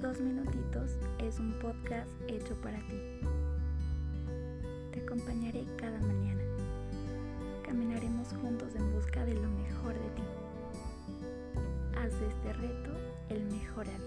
Dos Minutitos es un podcast hecho para ti. Te acompañaré cada mañana. Caminaremos juntos en busca de lo mejor de ti. Haz de este reto el mejor.